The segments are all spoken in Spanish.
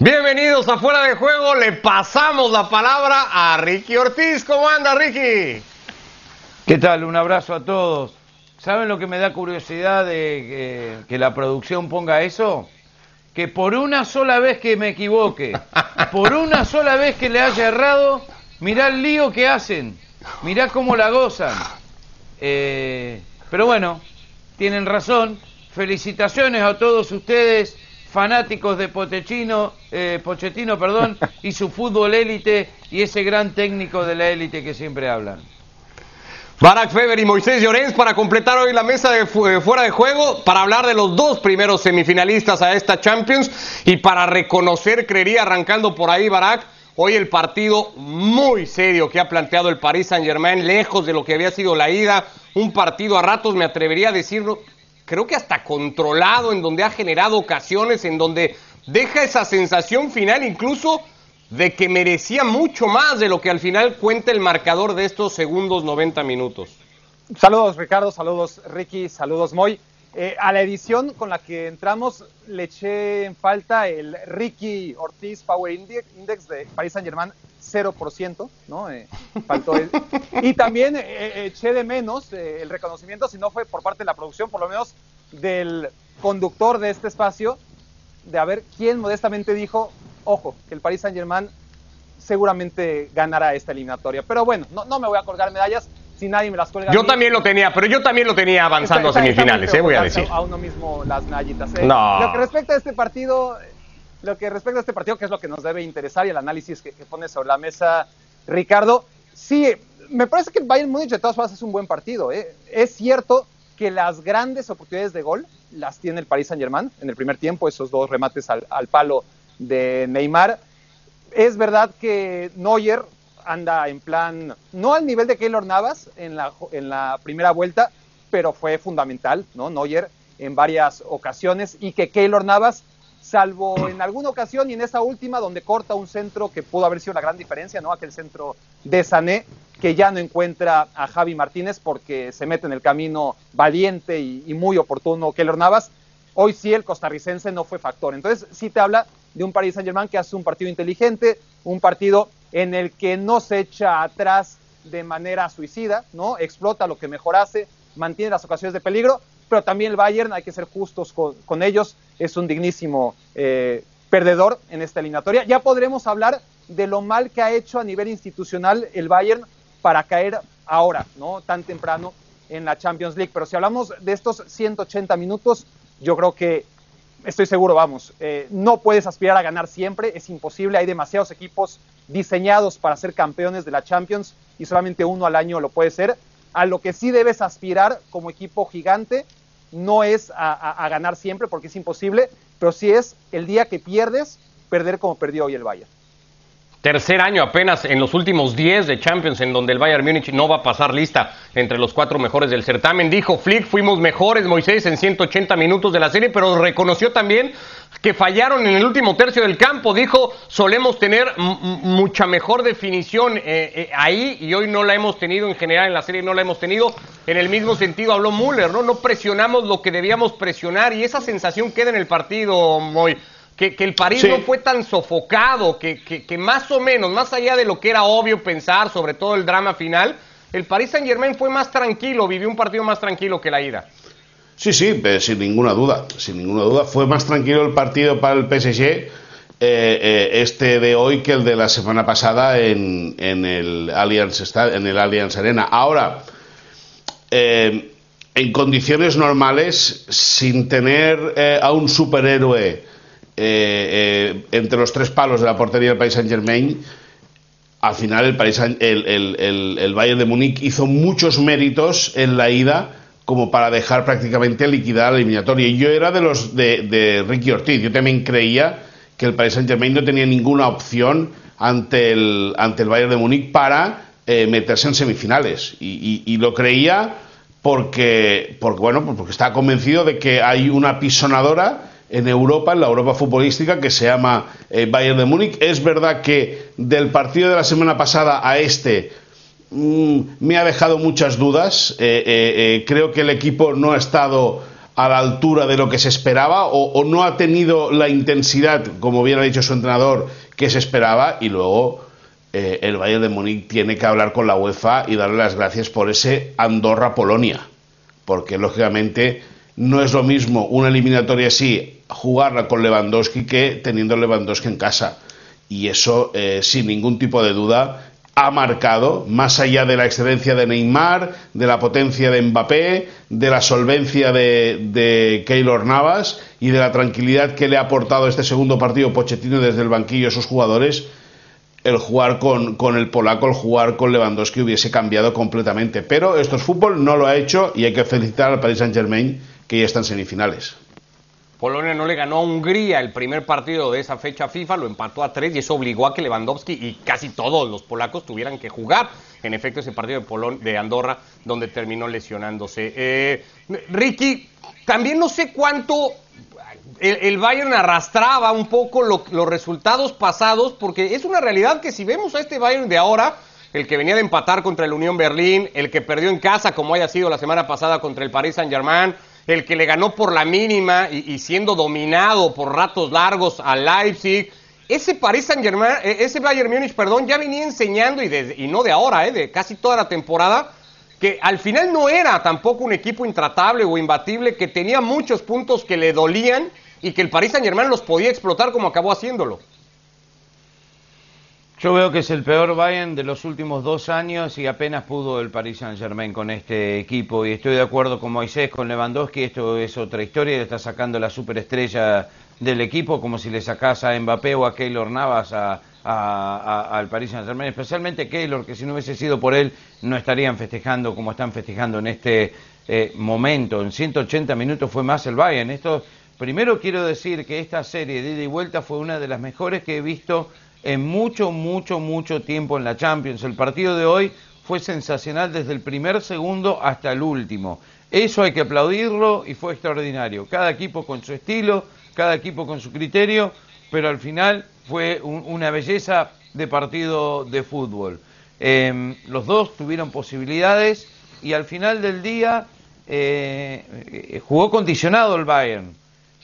Bienvenidos a Fuera de Juego. Le pasamos la palabra a Ricky Ortiz. ¿Cómo anda, Ricky? ¿Qué tal? Un abrazo a todos. ¿Saben lo que me da curiosidad de que, la producción ponga eso? Que por una sola vez que me equivoque, por una sola vez que le haya errado, mirá el lío que hacen, mirá cómo la gozan. Eh, pero bueno, tienen razón. Felicitaciones a todos ustedes fanáticos de Pochettino, eh, Pochettino perdón, y su fútbol élite y ese gran técnico de la élite que siempre hablan. Barack Feber y Moisés Llorens para completar hoy la mesa de fuera de juego, para hablar de los dos primeros semifinalistas a esta Champions y para reconocer, creería, arrancando por ahí, Barack, hoy el partido muy serio que ha planteado el Paris Saint Germain, lejos de lo que había sido la ida, un partido a ratos, me atrevería a decirlo, creo que hasta controlado, en donde ha generado ocasiones, en donde deja esa sensación final incluso de que merecía mucho más de lo que al final cuenta el marcador de estos segundos 90 minutos. Saludos Ricardo, saludos Ricky, saludos Moy. Eh, a la edición con la que entramos le eché en falta el Ricky Ortiz Power Index de Paris Saint Germain 0%, ¿no? Eh, faltó y también eh, eh, eché de menos el reconocimiento, si no fue por parte de la producción, por lo menos del conductor de este espacio, de a ver quién modestamente dijo, ojo, que el Paris Saint Germain seguramente ganará esta eliminatoria. Pero bueno, no, no me voy a colgar medallas si nadie me las cuelga. Yo también lo tenía, pero yo también lo tenía avanzando a semifinales, voy a decir. A uno mismo las medallitas. No. Lo que respecta a este partido, lo que respecta a este partido, que es lo que nos debe interesar y el análisis que, pone sobre la mesa Ricardo, sí, me parece que el Bayern Múnich de todas formas es un buen partido. ¿eh? Es cierto que las grandes oportunidades de gol las tiene el Paris Saint Germain en el primer tiempo, esos dos remates al, palo de Neymar. Es verdad que Neuer anda en plan, no al nivel de Keylor Navas en la, en la primera vuelta, pero fue fundamental, ¿no? Neuer en varias ocasiones y que Keylor Navas salvo en alguna ocasión y en esa última donde corta un centro que pudo haber sido la gran diferencia, ¿no? Aquel centro de Sané que ya no encuentra a Javi Martínez porque se mete en el camino valiente y, muy oportuno Keller Navas. Hoy sí el costarricense no fue factor. Entonces sí te habla de un Paris Saint-Germain que hace un partido inteligente, un partido en el que no se echa atrás de manera suicida, ¿no? Explota lo que mejor hace, mantiene las ocasiones de peligro, pero también el Bayern, hay que ser justos con, ellos, es un dignísimo eh, perdedor en esta eliminatoria. Ya podremos hablar de lo mal que ha hecho a nivel institucional el Bayern para caer ahora, ¿no? Tan temprano en la Champions League. Pero si hablamos de estos 180 minutos, yo creo que estoy seguro, vamos, eh, no puedes aspirar a ganar siempre, es imposible, hay demasiados equipos diseñados para ser campeones de la Champions y solamente uno al año lo puede ser. A lo que sí debes aspirar como equipo gigante no es a, ganar siempre porque es imposible, pero sí es el día que pierdes, perder como perdió hoy el Bayern. Tercer año apenas en los últimos 10 de Champions en donde el Bayern Múnich no va a pasar lista entre los cuatro mejores del certamen. Dijo Flick, fuimos mejores, Moisés, en 180 minutos de la serie, pero reconoció también que fallaron en el último tercio del campo. Dijo, solemos tener mucha mejor definición eh, eh, ahí y hoy no la hemos tenido en general en la serie, no la hemos tenido. En el mismo sentido habló Müller, ¿no? No presionamos lo que debíamos presionar y esa sensación queda en el partido, Moy que, el París no fue tan sofocado, que, que, más o menos, más allá de lo que era obvio pensar, sobre todo el drama final, el Paris Saint Germain fue más tranquilo, vivió un partido más tranquilo que la ida. Sí, sí, sin ninguna duda, sin ninguna duda. Fue más tranquilo el partido para el PSG eh, eh, este de hoy que el de la semana pasada en, en el Allianz en el Allianz Arena. Ahora, eh, en condiciones normales, sin tener a un superhéroe eh, eh, entre los tres palos de la portería del Paris Saint Germain, al final el, el, Bayern de Múnich hizo muchos méritos en la ida como para dejar prácticamente liquidada la eliminatoria. Y yo era de los de, Ricky Ortiz, yo también creía que el Paris Saint Germain no tenía ninguna opción ante el, ante el Bayern de Múnich para eh, meterse en semifinales. Y, lo creía porque, porque, bueno, porque estaba convencido de que hay una pisonadora en Europa, en la Europa futbolística, que se llama eh, Bayern de Múnich. Es verdad que del partido de la semana pasada a este mm, me ha dejado muchas dudas. Eh, eh, creo que el equipo no ha estado a la altura de lo que se esperaba o, no ha tenido la intensidad, como bien ha dicho su entrenador, que se esperaba y luego el Bayern de Múnich tiene que hablar con la UEFA y darle las gracias por ese Andorra-Polonia, porque lógicamente no es lo mismo una eliminatoria así, jugarla con Lewandowski que teniendo Lewandowski en casa. Y eso, eh, sin ningún tipo de duda, ha marcado, más allá de la excelencia de Neymar, de la potencia de Mbappé, de la solvencia de, Keylor Navas y de la tranquilidad que le ha aportado este segundo partido Pochettino desde el banquillo a sus jugadores, el jugar con, con, el polaco, el jugar con Lewandowski hubiese cambiado completamente. Pero esto es fútbol, no lo ha hecho y hay que felicitar al Paris Saint Germain que ya está en semifinales. Polonia no le ganó a Hungría el primer partido de esa fecha FIFA, lo empató a tres y eso obligó a que Lewandowski y casi todos los polacos tuvieran que jugar. En efecto, ese partido de, de Andorra, donde terminó lesionándose. Eh, Ricky, también no sé cuánto el, Bayern arrastraba un poco los resultados pasados, porque es una realidad que si vemos a este Bayern de ahora, el que venía de empatar contra el Unión Berlín, el que perdió en casa, como haya sido la semana pasada contra el Paris Saint-Germain, el que le ganó por la mínima y, siendo dominado por ratos largos a Leipzig. Ese Paris Saint Germain, e, ese Bayern Múnich, perdón, ya venía enseñando y, y no de ahora, eh, de casi toda la temporada, que al final no era tampoco un equipo intratable o imbatible, que tenía muchos puntos que le dolían y que el Paris Saint Germain los podía explotar como acabó haciéndolo. Yo veo que es el peor Bayern de los últimos dos años y apenas pudo el Paris Saint Germain con este equipo. Y estoy de acuerdo con Moisés, con Lewandowski, esto es otra historia, le está sacando la superestrella del equipo como si le sacas a Mbappé o a Keylor Navas al Paris Saint Germain, especialmente Keylor, que si no hubiese sido por él no estarían festejando como están festejando en este eh, momento. En 180 minutos fue más el Bayern. Esto, primero quiero decir que esta serie de ida y vuelta fue una de las mejores que he visto en mucho, mucho, mucho tiempo en la Champions. El partido de hoy fue sensacional desde el primer segundo hasta el último. Eso hay que aplaudirlo y fue extraordinario. Cada equipo con su estilo, cada equipo con su criterio, pero al final fue una belleza de partido de fútbol. Em, los dos tuvieron posibilidades y al final del día eh, eh, jugó condicionado el Bayern,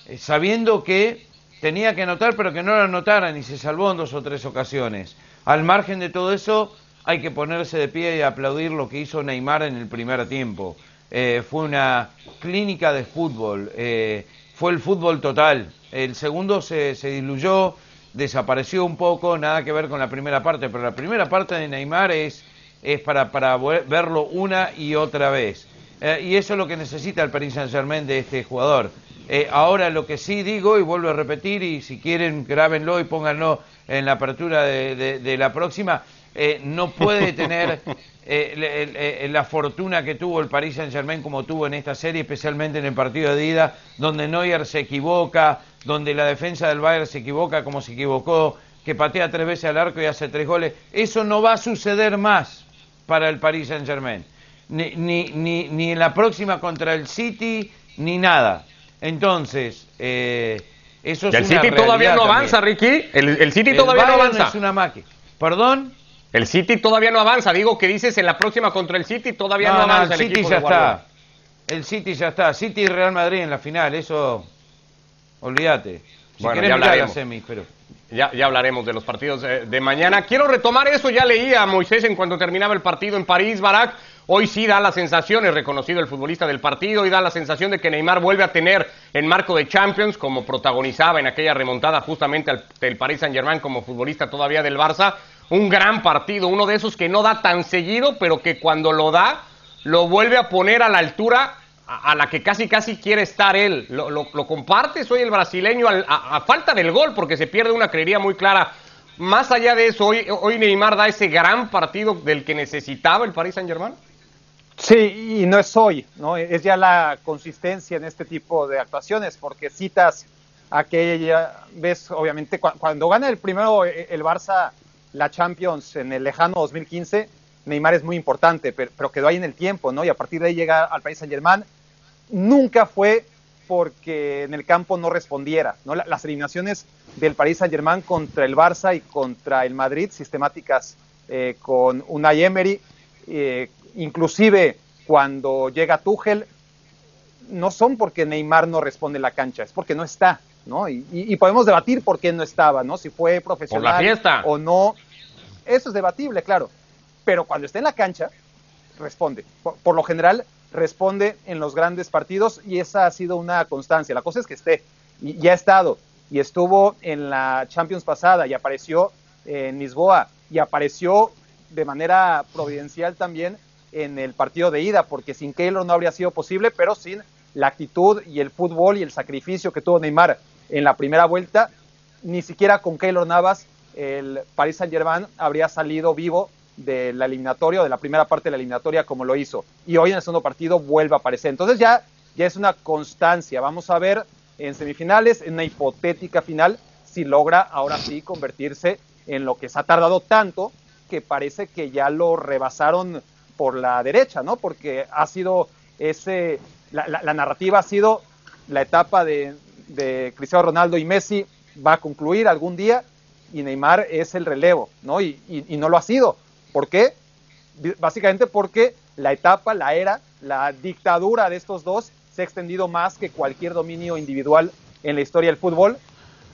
eh, sabiendo que tenía que anotar, pero que no lo anotaran y se salvó en dos o tres ocasiones. Al margen de todo eso, hay que ponerse de pie y aplaudir lo que hizo Neymar en el primer tiempo. Eh, fue una clínica de fútbol, eh, fue el fútbol total. El segundo se, diluyó, desapareció un poco, nada que ver con la primera parte, pero la primera parte de Neymar es, para verlo una y otra vez. Eh, y eso es lo que necesita el Paris Saint Germain de este jugador. Eh, ahora lo que sí digo, y vuelvo a repetir, y si quieren grábenlo y pónganlo en la apertura de, la próxima, eh, no puede tener eh, la fortuna que tuvo el Paris Saint Germain como tuvo en esta serie, especialmente en el partido de ida, donde Neuer se equivoca, donde la defensa del Bayern se equivoca como se equivocó, que patea tres veces al arco y hace tres goles. Eso no va a suceder más para el Paris Saint Germain. Ni, ni, ni, ni en la próxima contra el City, ni nada. Entonces, eh, eso es el City todavía no avanza, Ricky. El, City todavía no avanza. Es una máquina. ¿Perdón? El City todavía no avanza. Digo que dices en la próxima contra el City todavía no, avanza. el, City ya está. El City ya está. City y Real Madrid en la final. Eso, olvídate. Si bueno, ya hablaremos. Pero... Ya, ya, hablaremos de los partidos de, de, mañana. Quiero retomar eso, ya leía a Moisés en cuanto terminaba el partido en París, Barak. Hoy sí da la sensación, es reconocido el futbolista del partido, y da la sensación de que Neymar vuelve a tener en marco de Champions, como protagonizaba en aquella remontada justamente al del Paris Saint Germain como futbolista todavía del Barça, un gran partido, uno de esos que no da tan seguido, pero que cuando lo da, lo vuelve a poner a la altura a, la que casi casi quiere estar él. Lo, lo, comparte, soy el brasileño a, falta del gol, porque se pierde una creería muy clara. Más allá de eso, hoy, hoy Neymar da ese gran partido del que necesitaba el Paris Saint Germain. Sí, y no es hoy, ¿no? Es ya la consistencia en este tipo de actuaciones, porque citas aquella vez, obviamente, cuando gana el primero eh, el Barça la Champions en el lejano 2015, Neymar es muy importante, pero, quedó ahí en el tiempo, ¿no? Y a partir de ahí llega al País Saint Germain. Nunca fue porque en el campo no respondiera, ¿no? Las eliminaciones del Paris Saint Germain contra el Barça y contra el Madrid, sistemáticas eh, con Unai Emery, eh, inclusive cuando llega Tuchel, no son porque Neymar no responde en la cancha, es porque no está, ¿no? Y, podemos debatir por qué no estaba, ¿no? Si fue profesional o no. Eso es debatible, claro. Pero cuando está en la cancha, responde. Por, lo general, responde en los grandes partidos y esa ha sido una constancia. La cosa es que esté, y ya ha estado, y estuvo en la Champions pasada y apareció en Lisboa y apareció de manera providencial también en el partido de ida, porque sin Keylor no habría sido posible, pero sin la actitud y el fútbol y el sacrificio que tuvo Neymar en la primera vuelta, ni siquiera con Keylor Navas el Paris Saint Germain habría salido vivo de la eliminatoria o de la primera parte de la eliminatoria como lo hizo. Y hoy en el segundo partido vuelve a aparecer. Entonces ya, ya es una constancia. Vamos a ver en semifinales, en una hipotética final, si logra ahora sí convertirse en lo que se ha tardado tanto que parece que ya lo rebasaron por la derecha, ¿no? Porque ha sido ese, la, narrativa ha sido la etapa de, Cristiano Ronaldo y Messi va a concluir algún día y Neymar es el relevo, ¿no? Y, y, no lo ha sido. ¿Por qué? Básicamente porque la etapa, la era, la dictadura de estos dos se ha extendido más que cualquier dominio individual en la historia del fútbol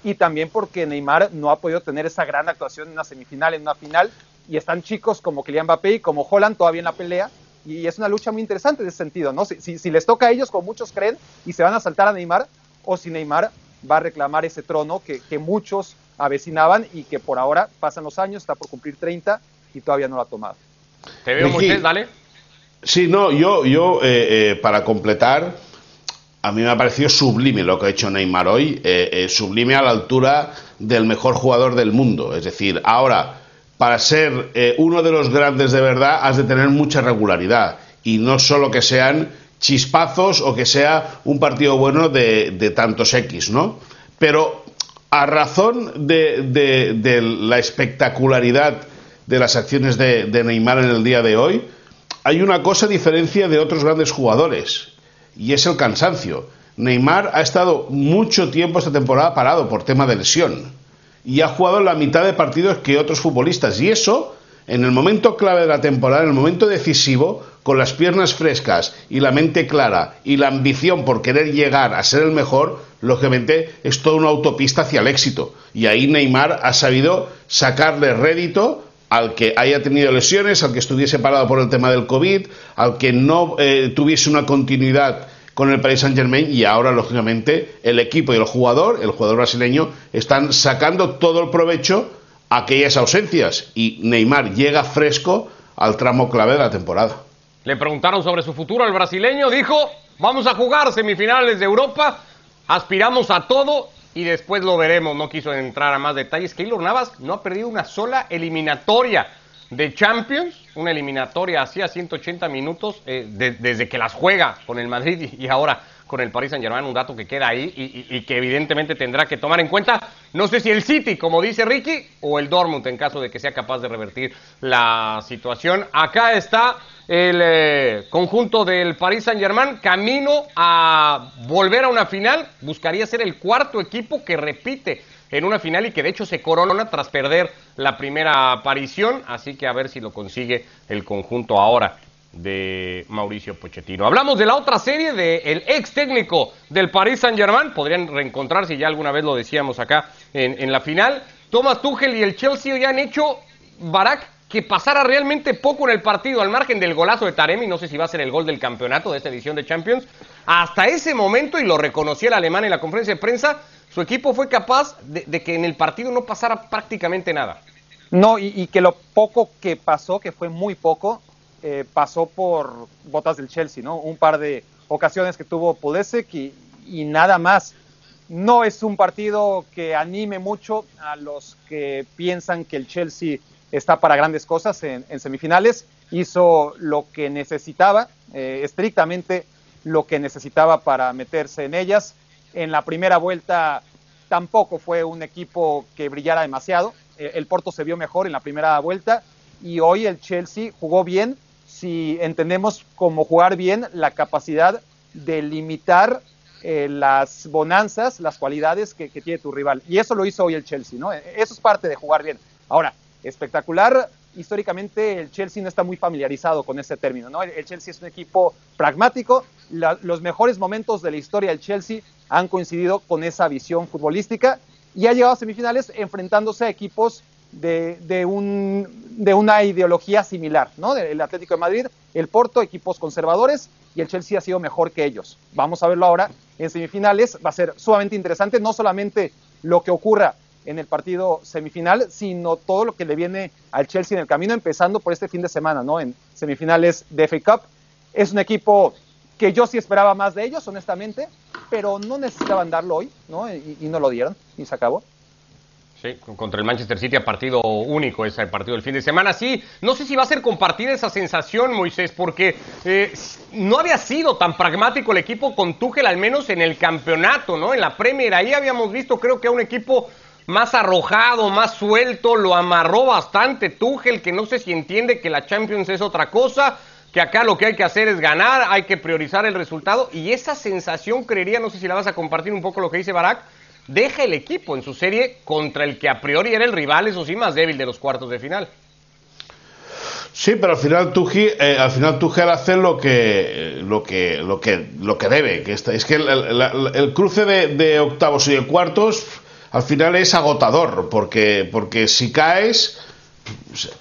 y también porque Neymar no ha podido tener esa gran actuación en una semifinal, en una final y están chicos como Kylian Mbappé y como Holland todavía en la pelea y es una lucha muy interesante en ese sentido, ¿no? Si, si, les toca a ellos, como muchos creen, y se van a saltar a Neymar, o si Neymar va a reclamar ese trono que, que muchos avecinaban y que por ahora pasan los años, está por cumplir 30 y todavía no lo ha tomado. Te veo, Moisés, dale. Sí, no, yo, yo eh, eh, para completar, a mí me ha parecido sublime lo que ha hecho Neymar hoy, eh, sublime a la altura del mejor jugador del mundo. Es decir, ahora para ser eh, uno de los grandes de verdad has de tener mucha regularidad y no solo que sean chispazos o que sea un partido bueno de, tantos X, ¿no? Pero a razón de, la espectacularidad de las acciones de, Neymar en el día de hoy, hay una cosa diferencia de otros grandes jugadores y es el cansancio. Neymar ha estado mucho tiempo esta temporada parado por tema de lesión y ha jugado la mitad de partidos que otros futbolistas. Y eso, en el momento clave de la temporada, en el momento decisivo, con las piernas frescas y la mente clara y la ambición por querer llegar a ser el mejor, lógicamente es toda una autopista hacia el éxito. Y ahí Neymar ha sabido sacarle rédito al que haya tenido lesiones, al que estuviese parado por el tema del COVID, al que no eh, tuviese una continuidad con el Paris Saint Germain y ahora, lógicamente, el equipo y el jugador, el jugador brasileño, están sacando todo el provecho a aquellas ausencias y Neymar llega fresco al tramo clave de la temporada. Le preguntaron sobre su futuro al brasileño, dijo, vamos a jugar semifinales de Europa, aspiramos a todo y después lo veremos. No quiso entrar a más detalles. Keylor Navas no ha perdido una sola eliminatoria de Champions, una eliminatoria así a 180 minutos eh, desde que las juega con el Madrid y, ahora con el Paris Saint Germain, un dato que queda ahí y, que evidentemente tendrá que tomar en cuenta, no sé si el City, como dice Ricky, o el Dortmund en caso de que sea capaz de revertir la situación. Acá está el eh, conjunto del Paris Saint Germain camino a volver a una final, buscaría ser el cuarto equipo que repite en una final y que de hecho se corona tras perder la primera aparición, así que a ver si lo consigue el conjunto ahora de Mauricio Pochettino. Hablamos de la otra serie del ex técnico del Paris Saint Germain, podrían reencontrarse, ya alguna vez lo decíamos acá en, la final. Thomas Tuchel y el Chelsea ya han hecho, Barak, que pasara realmente poco en el partido, al margen del golazo de Taremi, no sé si va a ser el gol del campeonato de esta edición de Champions, hasta ese momento, y lo reconoció el alemán en la conferencia de prensa, su equipo fue capaz de, que en el partido no pasara prácticamente nada. No, y, que lo poco que pasó, que fue muy poco, eh, pasó por botas del Chelsea, ¿no? Un par de ocasiones que tuvo Pulisic y, nada más. No es un partido que anime mucho a los que piensan que el Chelsea está para grandes cosas en, semifinales. Hizo lo que necesitaba, eh, estrictamente lo que necesitaba para meterse en ellas. En la primera vuelta tampoco fue un equipo que brillara demasiado. Eh, el Porto se vio mejor en la primera vuelta y hoy el Chelsea jugó bien si entendemos como jugar bien la capacidad de limitar eh, las bonanzas, las cualidades que, tiene tu rival. Y eso lo hizo hoy el Chelsea, ¿no? Eso es parte de jugar bien. Ahora, espectacular históricamente el Chelsea no está muy familiarizado con ese término. ¿no? El, Chelsea es un equipo pragmático. los mejores momentos de la historia del Chelsea han coincidido con esa visión futbolística y ha llegado a semifinales enfrentándose a equipos de, de una ideología similar, ¿no? El Atlético de Madrid, el Porto, equipos conservadores, y el Chelsea ha sido mejor que ellos. Vamos a verlo ahora en semifinales. Va a ser sumamente interesante, no solamente lo que ocurra en el partido semifinal, sino todo lo que le viene al Chelsea en el camino, empezando por este fin de semana, ¿no? En semifinales de FA Cup. Es un equipo que yo sí esperaba más de ellos, honestamente, pero no necesitaban darlo hoy, ¿no? Y, no lo dieron, y se acabó. Sí, contra el Manchester City a partido único ese partido del fin de semana. Sí, no sé si va a ser compartida esa sensación, Moisés, porque eh, no había sido tan pragmático el equipo con Tuchel, al menos en el campeonato, ¿no? En la Premier, ahí habíamos visto, creo que a un equipo más arrojado, más suelto, lo amarró bastante Tuchel, que no sé si entiende que la Champions es otra cosa, que acá lo que hay que hacer es ganar, hay que priorizar el resultado, y esa sensación creería, no sé si la vas a compartir un poco lo que dice Barak, deja el equipo en su serie contra el que a priori era el rival, eso sí, más débil de los cuartos de final. Sí, pero al final Tuchel, eh, al final Tuchel hace lo que, lo que, lo que, lo que debe. Es que el, cruce de, octavos y de cuartos al final es agotador, porque, porque si caes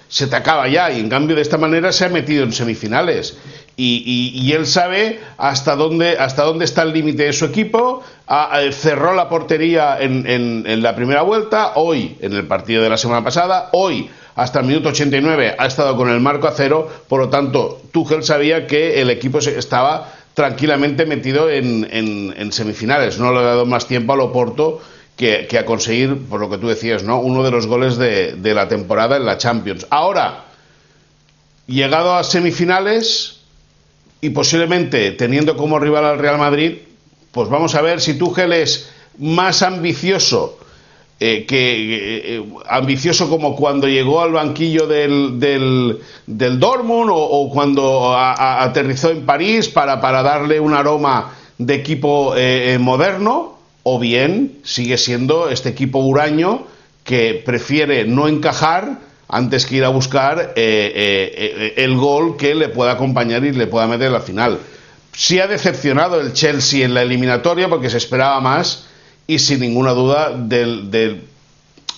se te acaba ya y en cambio de esta manera se ha metido en semifinales. Y, él sabe hasta dónde, hasta dónde está el límite de su equipo, cerró la portería en, la primera vuelta, hoy en el partido de la semana pasada, hoy hasta el minuto 89 ha estado con el marco a cero, por lo tanto Tuchel sabía que el equipo estaba tranquilamente metido en, semifinales, no le ha dado más tiempo al Oporto que, a conseguir, por lo que tú decías, ¿no? uno de los goles de, la temporada en la Champions. Ahora, llegado a semifinales, y posiblemente teniendo como rival al Real Madrid, pues vamos a ver si Tuchel es más ambicioso eh, que eh, ambicioso como cuando llegó al banquillo del, del, Dortmund o, cuando aterrizó en París para, para, darle un aroma de equipo eh, moderno, o bien sigue siendo este equipo huraño que prefiere no encajar antes que ir a buscar eh, eh, eh, el gol que le pueda acompañar y le pueda meter la final. Sí ha decepcionado el Chelsea en la eliminatoria porque se esperaba más y sin ninguna duda del,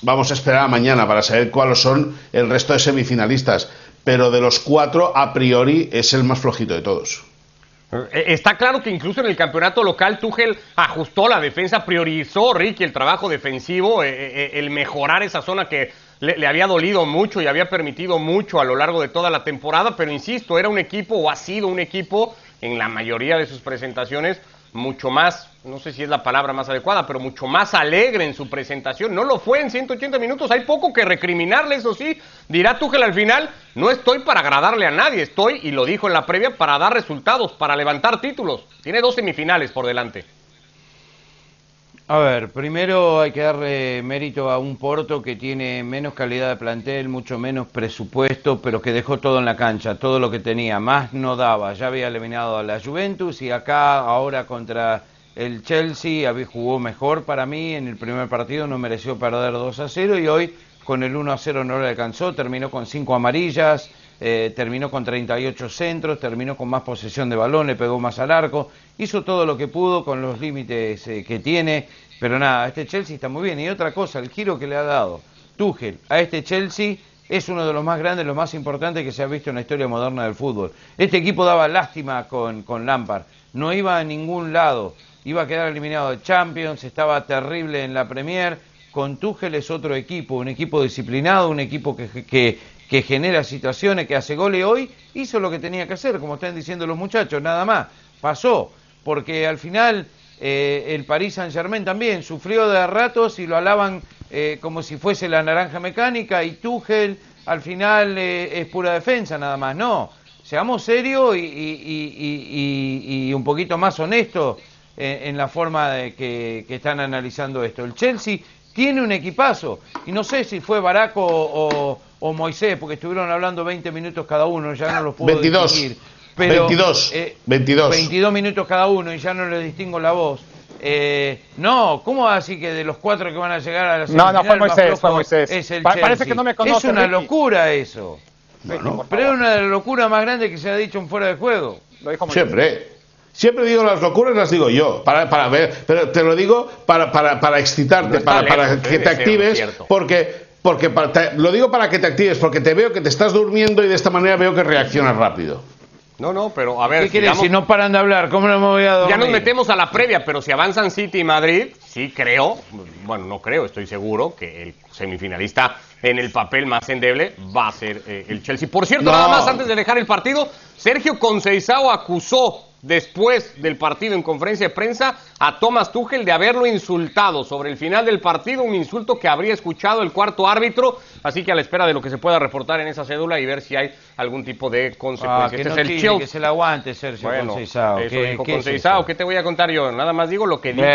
vamos a esperar a mañana para saber cuáles son el resto de semifinalistas. Pero de los cuatro, a priori, es el más flojito de todos. Está claro que incluso en el campeonato local Tuchel ajustó la defensa, priorizó Ricky el trabajo defensivo, el mejorar esa zona que le, había dolido mucho y había permitido mucho a lo largo de toda la temporada, pero insisto, era un equipo o ha sido un equipo en la mayoría de sus presentaciones mucho más, no sé si es la palabra más adecuada, pero mucho más alegre en su presentación. No lo fue en 180 minutos, hay poco que recriminarle, eso sí. Dirá Tuchel al final, no estoy para agradarle a nadie, estoy, y lo dijo en la previa, para dar resultados, para levantar títulos. Tiene dos semifinales por delante. A ver, primero hay que darle mérito a un Porto que tiene menos calidad de plantel, mucho menos presupuesto, pero que dejó todo en la cancha, todo lo que tenía, más no daba. Ya había eliminado a la Juventus y acá ahora contra el Chelsea jugó mejor para mí, en el primer partido no mereció perder 2 a 0 y hoy con el 1 a 0 no le alcanzó, terminó con 5 amarillas, eh, terminó con 38 centros, terminó con más posesión de balón, le pegó más al arco, hizo todo lo que pudo con los límites eh, que tiene, pero nada, este Chelsea está muy bien. Y otra cosa, el giro que le ha dado Tuchel a este Chelsea es uno de los más grandes, los más importantes que se ha visto en la historia moderna del fútbol. Este equipo daba lástima con, con Lampard, no iba a ningún lado, iba a quedar eliminado de Champions, estaba terrible en la Premier. Con Tuchel es otro equipo, un equipo disciplinado, un equipo que, que, que genera situaciones, que hace goles hoy, hizo lo que tenía que hacer, como están diciendo los muchachos, nada más. Pasó, porque al final eh, el Paris Saint Germain también sufrió de ratos y lo alaban eh, como si fuese la naranja mecánica y Tuchel al final eh, es pura defensa nada más. No, seamos serios y, un poquito más honestos en, la forma de que, están analizando esto. El Chelsea tiene un equipazo y no sé si fue Baraco o o Moisés, porque estuvieron hablando 20 minutos cada uno, ya no los puedo 22, Pero, 22, 22. 22 minutos cada uno y ya no le distingo la voz. Eh, no, ¿cómo así que de los cuatro que van a llegar a la No, no, fue Moisés, fue Moisés. Es el parece que no me conoce. Es una locura eso. pero es una locura más grande que se ha dicho en fuera de juego. Lo dijo Siempre. Siempre digo las locuras, las digo yo, para, para ver, pero te lo digo para, para, para excitarte, para, para que te actives, porque porque lo digo para que te actives, porque te veo que te estás durmiendo y de esta manera veo que reaccionas rápido. No, no, pero a ver. ¿Qué quieres? Si no paran de hablar, ¿cómo no me voy a dormir? Ya nos metemos a la previa, pero si avanzan City y Madrid, sí creo, bueno, no creo, estoy seguro que el semifinalista en el papel más endeble va a ser eh, el Chelsea. Por cierto, nada más antes de dejar el partido, Sergio Conceizao acusó después del partido en conferencia de prensa a Thomas Tuchel de haberlo insultado sobre el final del partido, un insulto que habría escuchado el cuarto árbitro, así que a la espera de lo que se pueda reportar en esa cédula y ver si hay algún tipo de consecuencia. Ah, este es el que se le aguante Sergio bueno, Conceizao. ¿Qué, ¿qué, ¿qué te voy a contar yo? Nada más digo lo que dijo.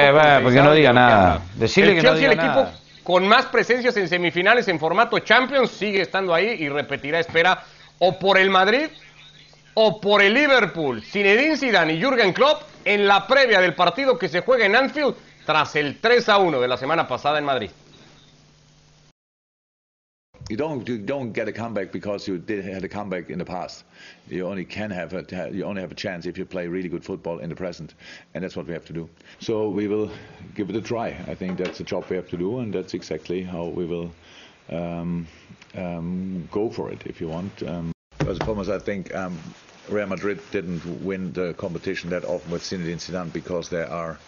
porque no diga nada. Decirle el que Chelsea, el equipo con más presencias en semifinales en formato Champions, sigue estando ahí y repetirá espera o por el Madrid o por el Liverpool. Zinedine Zidane y Jürgen Klopp en la previa del partido que se juega en Anfield tras el 3 a 1 de la semana pasada en Madrid. You don't you don't get a comeback because you did had a comeback in the past. You only can have a you only have a chance if you play really good football in the present, and that's what we have to do. So we will give it a try. I think that's the job we have to do, and that's exactly how we will um, um, go for it. If you want. Um, and foremost, I think um, Real Madrid didn't win the competition that often with Zinedine Zidane because they are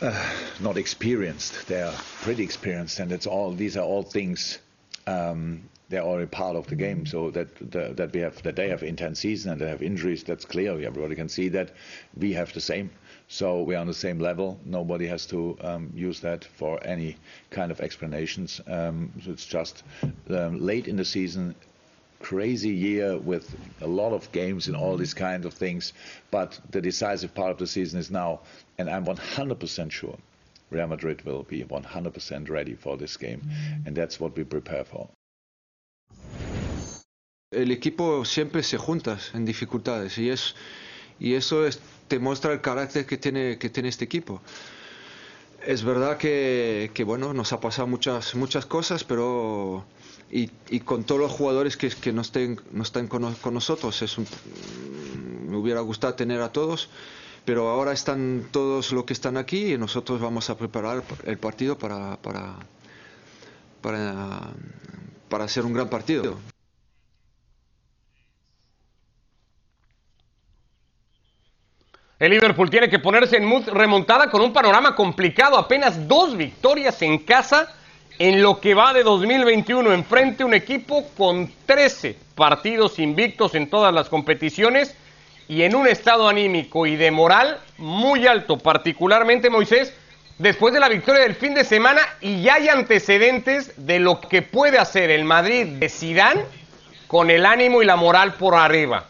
uh, not experienced. They are pretty experienced, and it's all. These are all things. Um, they're already part of the game. So that the, that we have that they have intense season and they have injuries. That's clear. Everybody can see that. We have the same. So we're on the same level. Nobody has to um, use that for any kind of explanations. Um, so it's just um, late in the season crazy year with a lot of games and all these kinds of things. But the decisive part of the season is now, and I'm 100% sure Real Madrid will be 100% ready for this game, mm-hmm. and that's what we prepare for. El equipo siempre se junta en dificultades y es y eso es, te muestra el carácter que tiene que tiene este equipo. Es verdad que, que bueno nos ha pasado muchas muchas cosas, pero y, con todos los jugadores que, que no estén, están con, con nosotros. Es un, me hubiera gustado tener a todos, pero ahora están todos los que están aquí y nosotros vamos a preparar el partido para, para, para, para hacer un gran partido. El Liverpool tiene que ponerse en mood remontada con un panorama complicado, apenas dos victorias en casa en lo que va de 2021 enfrente un equipo con 13 partidos invictos en todas las competiciones y en un estado anímico y de moral muy alto, particularmente Moisés, después de la victoria del fin de semana y ya hay antecedentes de lo que puede hacer el Madrid de Sidán con el ánimo y la moral por arriba.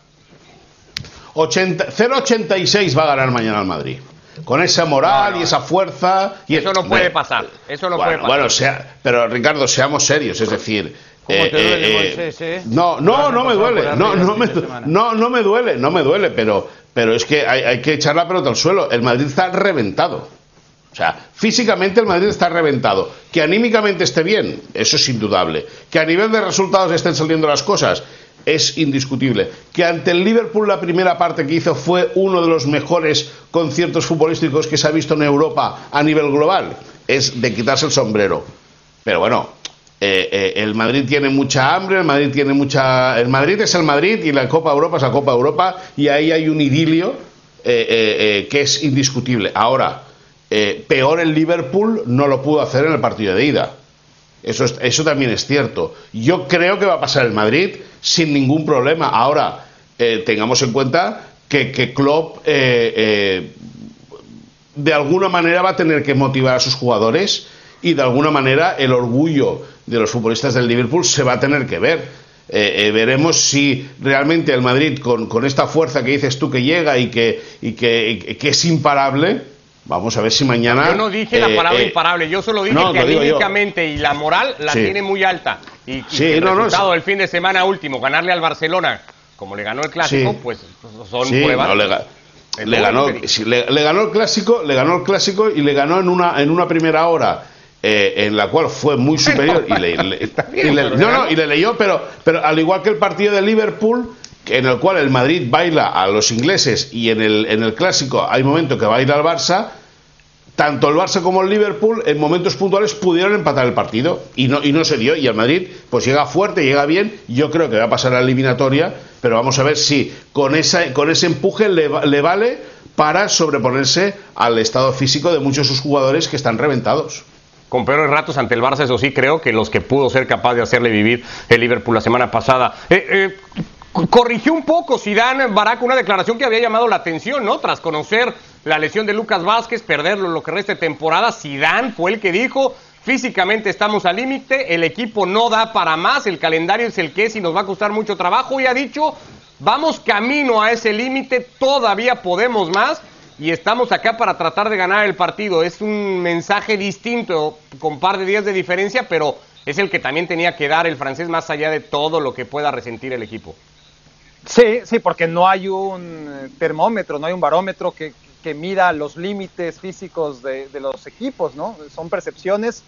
0.86 va a ganar mañana el Madrid con esa moral y esa fuerza. Y eso no puede pasar. Eso no puede pasar. Bueno, sea, pero Ricardo, seamos serios, es decir. Eh, eh, eh, no, no, no me duele. No, no me, no, no me duele, no me duele, pero, pero es que hay, hay que echar la pelota al suelo. El Madrid está reventado. O sea, físicamente el Madrid está reventado. Que anímicamente esté bien, eso es indudable. Que a nivel de resultados estén saliendo las cosas, es indiscutible. Que ante el Liverpool la primera parte que hizo fue uno de los mejores conciertos futbolísticos que se ha visto en Europa a nivel global. Es de quitarse el sombrero. Pero bueno, eh, eh, el Madrid tiene mucha hambre, el Madrid tiene mucha... El Madrid es el Madrid y la Copa Europa es la Copa Europa y ahí hay un idilio eh, que es indiscutible. Ahora, peor el Liverpool no lo pudo hacer en el partido de ida. Eso, eso también es cierto. Yo creo que va a pasar el Madrid sin ningún problema. Ahora, eh, tengamos en cuenta que, que Klopp eh, eh, de alguna manera va a tener que motivar a sus jugadores y de alguna manera el orgullo de los futbolistas del Liverpool se va a tener que ver. veremos si realmente el Madrid, con, con, esta fuerza que dices tú que llega y que, y que es imparable, Vamos a ver si mañana. Yo no dije la palabra imparable, yo solo dije que anímicamente y la moral la tiene muy alta. Y, y el resultado del fin de semana último, ganarle al Barcelona, como le ganó el clásico, pues son pruebas. Le ganó, le, ganó el clásico, le ganó el clásico y le ganó en una en una primera hora eh, en la cual fue muy superior y le, no, no, y le leyó, pero, pero al igual que el partido de Liverpool, en el cual el Madrid baila a los ingleses y en el, en el clásico hay momento que baila al Barça, tanto el Barça como el Liverpool en momentos puntuales pudieron empatar el partido y no, y no se dio. Y el Madrid pues llega fuerte, llega bien. Yo creo que va a pasar a la eliminatoria, pero vamos a ver si con, esa, con ese empuje le, le vale para sobreponerse al estado físico de muchos de sus jugadores que están reventados con peores ratos ante el Barça, eso sí creo que los que pudo ser capaz de hacerle vivir el Liverpool la semana pasada. Eh, eh, corrigió un poco Zidane Barak una declaración que había llamado la atención, ¿no? Tras conocer la lesión de Lucas Vázquez, perderlo lo que resta de temporada, Zidane fue el que dijo, físicamente estamos al límite, el equipo no da para más, el calendario es el que es y nos va a costar mucho trabajo y ha dicho, vamos camino a ese límite, todavía podemos más y estamos acá para tratar de ganar el partido. Es un mensaje distinto, con par de días de diferencia, pero es el que también tenía que dar el francés más allá de todo lo que pueda resentir el equipo. Sí, sí, porque no hay un eh, termómetro, no hay un barómetro que, que mida los límites físicos de, los equipos, ¿no? Son percepciones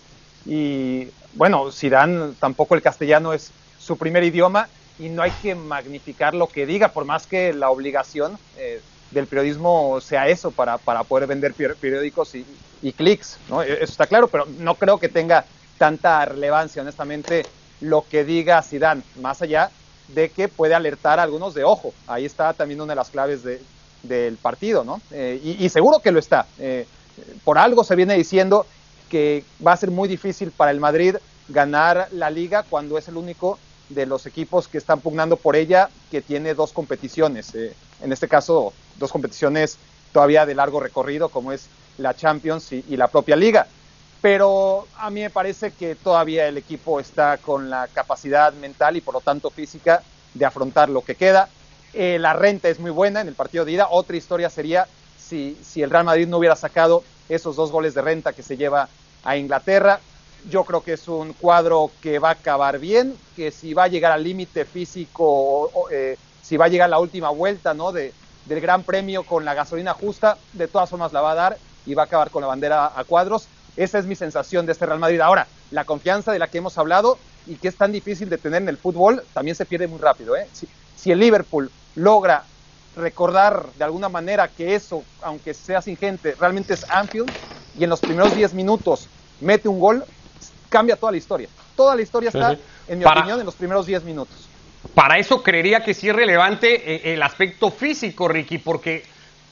y, bueno, Zidane tampoco el castellano es su primer idioma y no hay que magnificar lo que diga, por más que la obligación eh, del periodismo sea eso, para, para poder vender periódicos y, y clics, ¿no? E-, eso está claro, pero no creo que tenga tanta relevancia, honestamente, lo que diga Zidane, más allá de que puede alertar a algunos de ojo. Ahí está también una de las claves de, del partido, ¿no? Eh, y, seguro que lo está. Eh, por algo se viene diciendo que va a ser muy difícil para el Madrid ganar la liga cuando es el único de los equipos que están pugnando por ella que tiene dos competiciones. Eh, en este caso, dos competiciones todavía de largo recorrido, como es la Champions y, y la propia liga pero a mí me parece que todavía el equipo está con la capacidad mental y por lo tanto física de afrontar lo que queda. Eh, la renta es muy buena en el partido de ida. Otra historia sería si, si el Real Madrid no hubiera sacado esos dos goles de renta que se lleva a Inglaterra. Yo creo que es un cuadro que va a acabar bien, que si va a llegar al límite físico, eh, si va a llegar la última vuelta ¿no? de, del Gran Premio con la gasolina justa, de todas formas la va a dar y va a acabar con la bandera a cuadros. Esa es mi sensación de este Real Madrid. Ahora, la confianza de la que hemos hablado y que es tan difícil de tener en el fútbol, también se pierde muy rápido. ¿eh? Si, el Liverpool logra recordar de alguna manera que eso, aunque sea sin gente, realmente es Anfield, y en los primeros 10 minutos mete un gol, cambia toda la historia. Toda la historia está, en mi opinión, en los primeros 10 minutos. Para eso creería que sí es relevante eh, el aspecto físico, Ricky, porque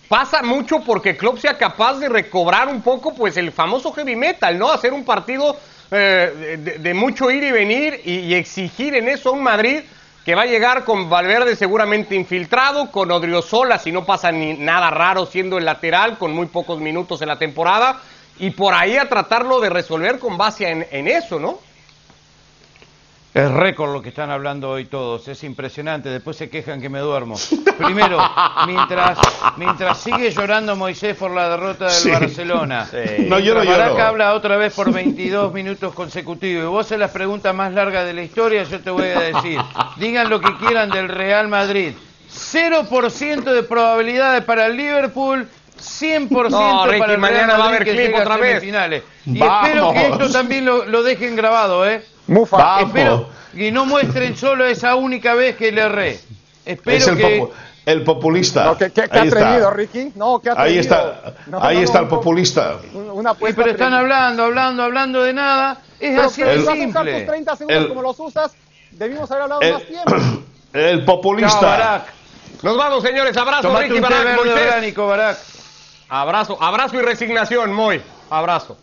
pasa mucho porque Klopp sea capaz de recobrar un poco pues el famoso heavy metal, ¿no? Hacer un partido eh, de, mucho ir y venir y, exigir en eso a un Madrid que va a llegar con Valverde seguramente infiltrado, con Odriozola si no pasa ni nada raro siendo el lateral, con muy pocos minutos en la temporada, y por ahí a tratarlo de resolver con base en eso, ¿no? Es récord lo que están hablando hoy todos, es impresionante, después se quejan que me duermo. Primero, mientras, mientras sigue llorando Moisés por la derrota del Barcelona, no, yo no habla otra vez por 22 minutos consecutivos y vos haces las preguntas más largas de la historia, yo te voy a decir, digan lo que quieran del Real Madrid, 0% de probabilidades para el Liverpool, 100% para el Real mañana va a haber clip otra vez. Y espero que esto también lo, lo dejen grabado, ¿eh? Mufa. Espero que no muestren solo esa única vez que le erré. Espero el que... el populista. No, ¿qué, atrevido, Ricky? No, ¿qué Ahí está, ahí está el populista. Una pero están hablando, hablando, hablando de nada. Es así de simple. Tus 30 segundos como los usas, debimos haber hablado más tiempo. El populista. Nos vamos, señores. Abrazo, Ricky Barak, Abrazo, abrazo y resignación, muy. Abrazo.